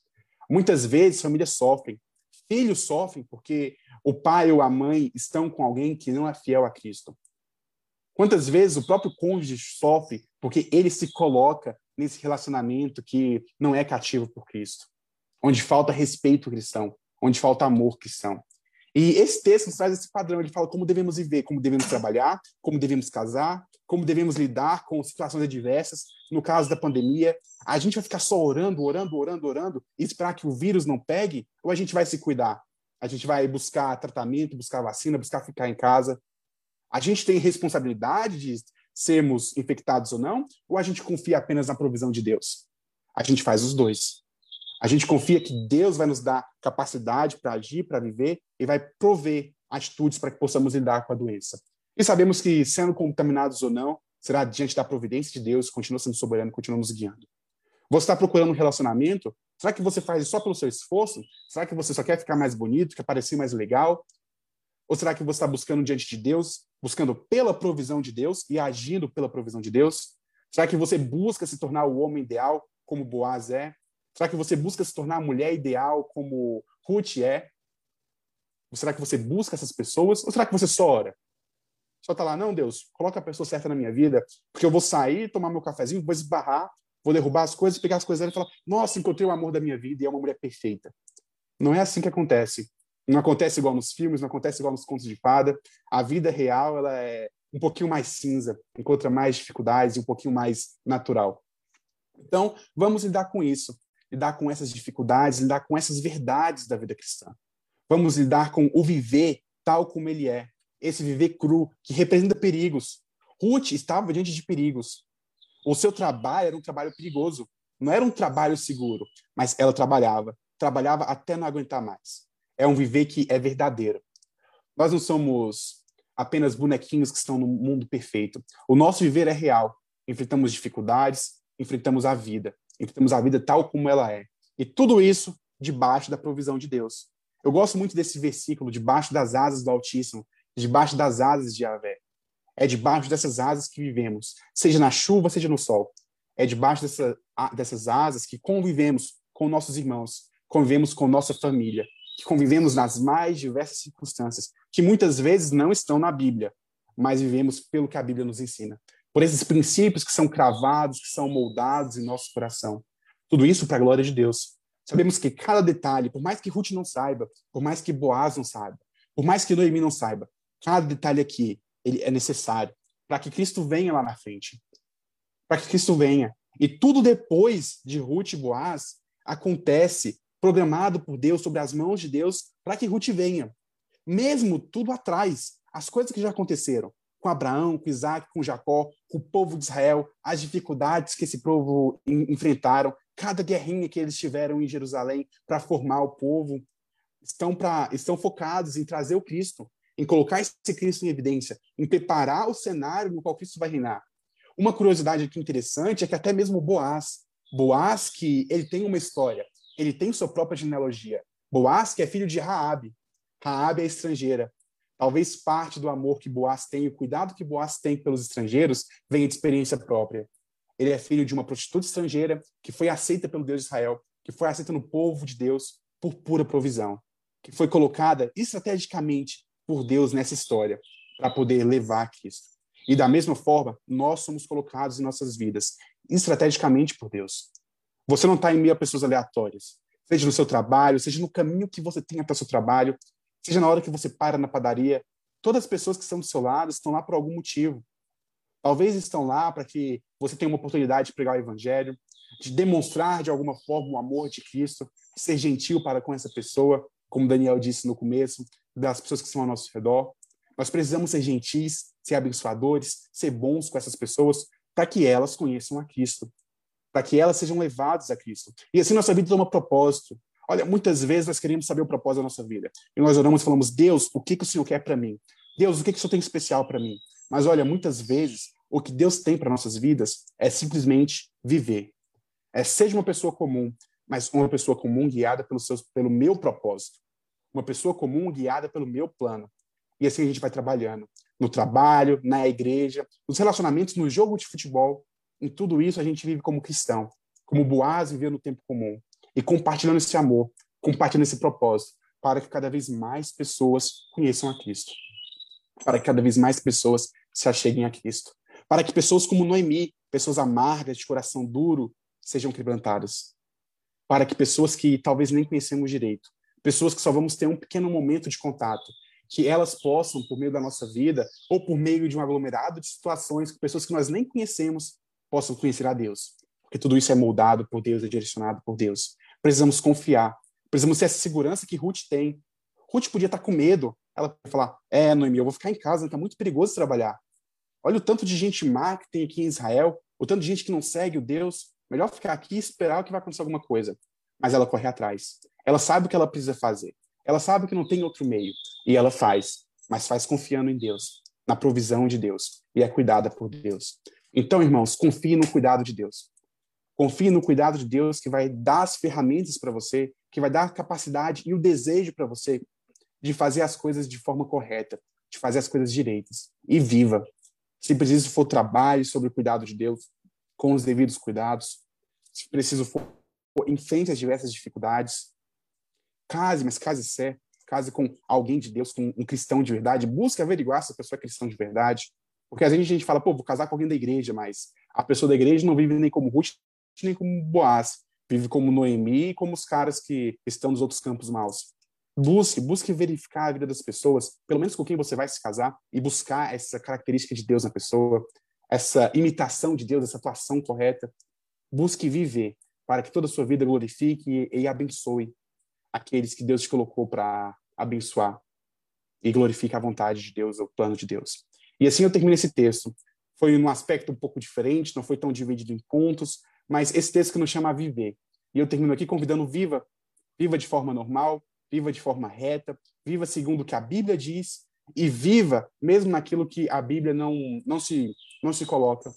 Muitas vezes famílias sofrem, filhos sofrem porque o pai ou a mãe estão com alguém que não é fiel a Cristo. Quantas vezes o próprio cônjuge sofre porque ele se coloca nesse relacionamento que não é cativo por Cristo, onde falta respeito cristão, onde falta amor cristão. E esse texto nos traz esse padrão. Ele fala como devemos viver, como devemos trabalhar, como devemos casar, como devemos lidar com situações adversas. No caso da pandemia, a gente vai ficar só orando, orando, orando, orando e esperar que o vírus não pegue? Ou a gente vai se cuidar? A gente vai buscar tratamento, buscar vacina, buscar ficar em casa. A gente tem responsabilidade de sermos infectados ou não? Ou a gente confia apenas na provisão de Deus? A gente faz os dois. A gente confia que Deus vai nos dar capacidade para agir, para viver e vai prover atitudes para que possamos lidar com a doença. E sabemos que, sendo contaminados ou não, será diante da providência de Deus, continua sendo soberano, continua nos guiando. Você está procurando um relacionamento? Será que você faz só pelo seu esforço? Será que você só quer ficar mais bonito, quer parecer mais legal? Ou será que você está buscando diante de Deus, buscando pela provisão de Deus e agindo pela provisão de Deus? Será que você busca se tornar o homem ideal, como Boaz é? Será que você busca se tornar a mulher ideal, como Ruth é? Ou será que você busca essas pessoas? Ou será que você só ora? Só está lá, não, Deus, coloca a pessoa certa na minha vida, porque eu vou sair, tomar meu cafezinho, vou esbarrar, vou derrubar as coisas, pegar as coisas dela e falar, nossa, encontrei o amor da minha vida e é uma mulher perfeita. Não é assim que acontece. Não acontece igual nos filmes, não acontece igual nos contos de fada. A vida real, ela é um pouquinho mais cinza, encontra mais dificuldades e um pouquinho mais natural. Então, vamos lidar com isso, lidar com essas dificuldades, lidar com essas verdades da vida cristã. Vamos lidar com o viver tal como ele é, esse viver cru, que representa perigos. Ruth estava diante de perigos. O seu trabalho era um trabalho perigoso. Não era um trabalho seguro, mas ela trabalhava. Trabalhava até não aguentar mais. É um viver que é verdadeiro. Nós não somos apenas bonequinhos que estão no mundo perfeito. O nosso viver é real. Enfrentamos dificuldades, enfrentamos a vida. Enfrentamos a vida tal como ela é. E tudo isso debaixo da provisão de Deus. Eu gosto muito desse versículo, debaixo das asas do Altíssimo, debaixo das asas de Yahvé. É debaixo dessas asas que vivemos, seja na chuva, seja no sol. É debaixo dessa, dessas asas que convivemos com nossos irmãos, convivemos com nossa família, que convivemos nas mais diversas circunstâncias, que muitas vezes não estão na Bíblia, mas vivemos pelo que a Bíblia nos ensina. Por esses princípios que são cravados, que são moldados em nosso coração. Tudo isso para a glória de Deus. Sabemos que cada detalhe, por mais que Ruth não saiba, por mais que Boaz não saiba, por mais que Noemi não saiba, cada detalhe aqui ele é necessário para que Cristo venha lá na frente. Para que Cristo venha. E tudo depois de Ruth e Boaz acontece programado por Deus, sobre as mãos de Deus, para que Ruth venha. Mesmo tudo atrás, as coisas que já aconteceram com Abraão, com Isaac, com Jacó, com o povo de Israel, as dificuldades que esse povo enfrentaram, cada guerrinha que eles tiveram em Jerusalém para formar o povo, estão, pra, estão focados em trazer o Cristo em colocar esse Cristo em evidência, em preparar o cenário no qual Cristo vai reinar. Uma curiosidade aqui interessante é que até mesmo Boaz, Boaz que ele tem uma história, ele tem sua própria genealogia. Boaz que é filho de Raabe. Raabe é estrangeira. Talvez parte do amor que Boaz tem, o cuidado que Boaz tem pelos estrangeiros, venha de experiência própria. Ele é filho de uma prostituta estrangeira que foi aceita pelo Deus de Israel, que foi aceita no povo de Deus por pura provisão, que foi colocada estrategicamente por Deus nessa história para poder levar Cristo. E da mesma forma, nós somos colocados em nossas vidas estrategicamente por Deus. Você não está em meio a pessoas aleatórias, seja no seu trabalho, seja no caminho que você tem até o seu trabalho, seja na hora que você para na padaria. Todas as pessoas que estão do seu lado estão lá por algum motivo. Talvez estão lá para que você tenha uma oportunidade de pregar o evangelho, de demonstrar de alguma forma o amor de Cristo, ser gentil para com essa pessoa, como Daniel disse no começo, das pessoas que estão ao nosso redor. Nós precisamos ser gentis, ser abençoadores, ser bons com essas pessoas, para que elas conheçam a Cristo, para que elas sejam levadas a Cristo. E assim nossa vida toma propósito. Olha, muitas vezes nós queremos saber o propósito da nossa vida. E nós oramos e falamos, Deus, o que, que o Senhor quer para mim? Deus, o que, que o Senhor tem especial para mim? Mas olha, muitas vezes o que Deus tem para nossas vidas é simplesmente viver. É seja uma pessoa comum, mas uma pessoa comum guiada pelo, pelo meu propósito uma pessoa comum guiada pelo meu plano. E assim a gente vai trabalhando. No trabalho, na igreja, nos relacionamentos, no jogo de futebol. Em tudo isso a gente vive como cristão, como Boaz viveu no tempo comum. E compartilhando esse amor, compartilhando esse propósito, para que cada vez mais pessoas conheçam a Cristo. Para que cada vez mais pessoas se acheguem a Cristo. Para que pessoas como Noemi, pessoas amargas, de coração duro, sejam quebrantadas. Para que pessoas que talvez nem conhecemos direito, pessoas que só vamos ter um pequeno momento de contato, que elas possam, por meio da nossa vida, ou por meio de um aglomerado de situações, pessoas que nós nem conhecemos, possam conhecer a Deus. Porque tudo isso é moldado por Deus, é direcionado por Deus. Precisamos confiar, precisamos ter essa segurança que Ruth tem. Ruth podia estar com medo. Ela podia falar: É, Noemi, eu vou ficar em casa, está muito perigoso trabalhar. Olha o tanto de gente má que tem aqui em Israel, o tanto de gente que não segue o Deus. Melhor ficar aqui e esperar que vai acontecer alguma coisa. Mas ela corre atrás. Ela sabe o que ela precisa fazer. Ela sabe que não tem outro meio. E ela faz. Mas faz confiando em Deus, na provisão de Deus. E é cuidada por Deus. Então, irmãos, confie no cuidado de Deus. Confie no cuidado de Deus que vai dar as ferramentas para você, que vai dar a capacidade e o desejo para você de fazer as coisas de forma correta, de fazer as coisas direitas. E viva. Se preciso for trabalho sobre o cuidado de Deus, com os devidos cuidados. Se preciso for enfrente as diversas dificuldades. Case, mas case certo. Case com alguém de Deus, com um cristão de verdade. Busque averiguar se a pessoa é cristão de verdade. Porque às vezes a gente fala, pô, vou casar com alguém da igreja, mas a pessoa da igreja não vive nem como Ruth, nem como Boaz. Vive como Noemi e como os caras que estão nos outros campos maus. Busque, busque verificar a vida das pessoas, pelo menos com quem você vai se casar, e buscar essa característica de Deus na pessoa, essa imitação de Deus, essa atuação correta. Busque viver para que toda a sua vida glorifique e, abençoe aqueles que Deus te colocou para abençoar e glorifique a vontade de Deus, o plano de Deus. E assim eu termino esse texto. Foi num aspecto um pouco diferente, não foi tão dividido em pontos, mas esse texto que nos chama a viver. E eu termino aqui convidando viva, viva de forma normal, viva de forma reta, viva segundo o que a Bíblia diz e viva mesmo naquilo que a Bíblia não não se não se coloca.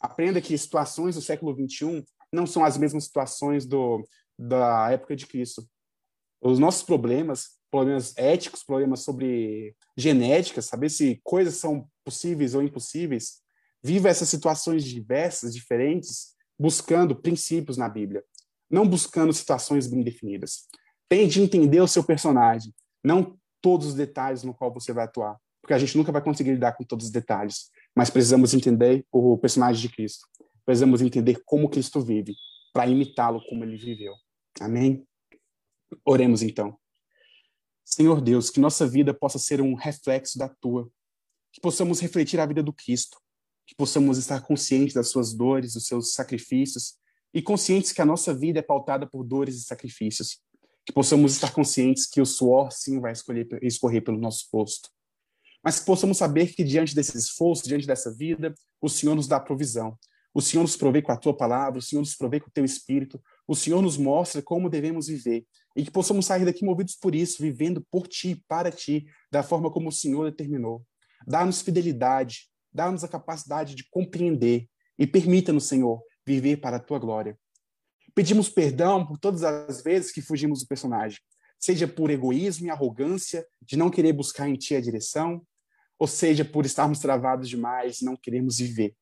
Aprenda que situações do século 21 não são as mesmas situações do da época de Cristo. Os nossos problemas, problemas éticos, problemas sobre genética, saber se coisas são possíveis ou impossíveis, viva essas situações diversas, diferentes, buscando princípios na Bíblia, não buscando situações bem definidas. Tente entender o seu personagem, não todos os detalhes no qual você vai atuar, porque a gente nunca vai conseguir lidar com todos os detalhes, mas precisamos entender o personagem de Cristo. Precisamos entender como Cristo vive, para imitá-lo como ele viveu. Amém? Oremos então. Senhor Deus, que nossa vida possa ser um reflexo da tua, que possamos refletir a vida do Cristo, que possamos estar conscientes das suas dores, dos seus sacrifícios, e conscientes que a nossa vida é pautada por dores e sacrifícios, que possamos estar conscientes que o suor sim vai escolher, escorrer pelo nosso rosto, mas que possamos saber que diante desse esforço, diante dessa vida, o Senhor nos dá provisão, o Senhor nos provê com a tua palavra, o Senhor nos provê com o teu espírito, o Senhor nos mostra como devemos viver. E que possamos sair daqui movidos por isso, vivendo por ti, para ti, da forma como o Senhor determinou. Dá-nos fidelidade, dá-nos a capacidade de compreender e permita-nos, Senhor, viver para a tua glória. Pedimos perdão por todas as vezes que fugimos do personagem, seja por egoísmo e arrogância de não querer buscar em ti a direção, ou seja por estarmos travados demais e não queremos viver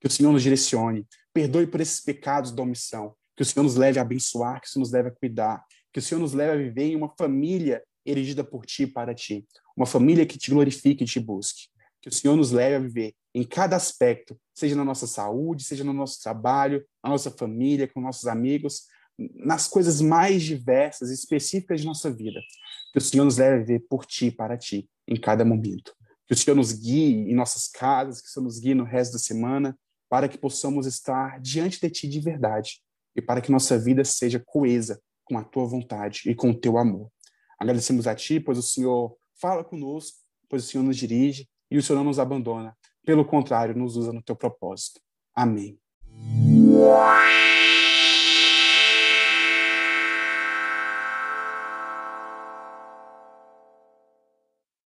que o Senhor nos direcione, perdoe por esses pecados da omissão, que o Senhor nos leve a abençoar, que o Senhor nos leve a cuidar, que o Senhor nos leve a viver em uma família erigida por ti e para ti, uma família que te glorifique e te busque. Que o Senhor nos leve a viver em cada aspecto, seja na nossa saúde, seja no nosso trabalho, na nossa família, com nossos amigos, nas coisas mais diversas e específicas de nossa vida. Que o Senhor nos leve a viver por ti para ti, em cada momento. Que o Senhor nos guie em nossas casas, que o Senhor nos guie no resto da semana, para que possamos estar diante de Ti de verdade e para que nossa vida seja coesa com a Tua vontade e com o Teu amor. Agradecemos a Ti, pois o Senhor fala conosco, pois o Senhor nos dirige e o Senhor não nos abandona. Pelo contrário, nos usa no Teu propósito. Amém.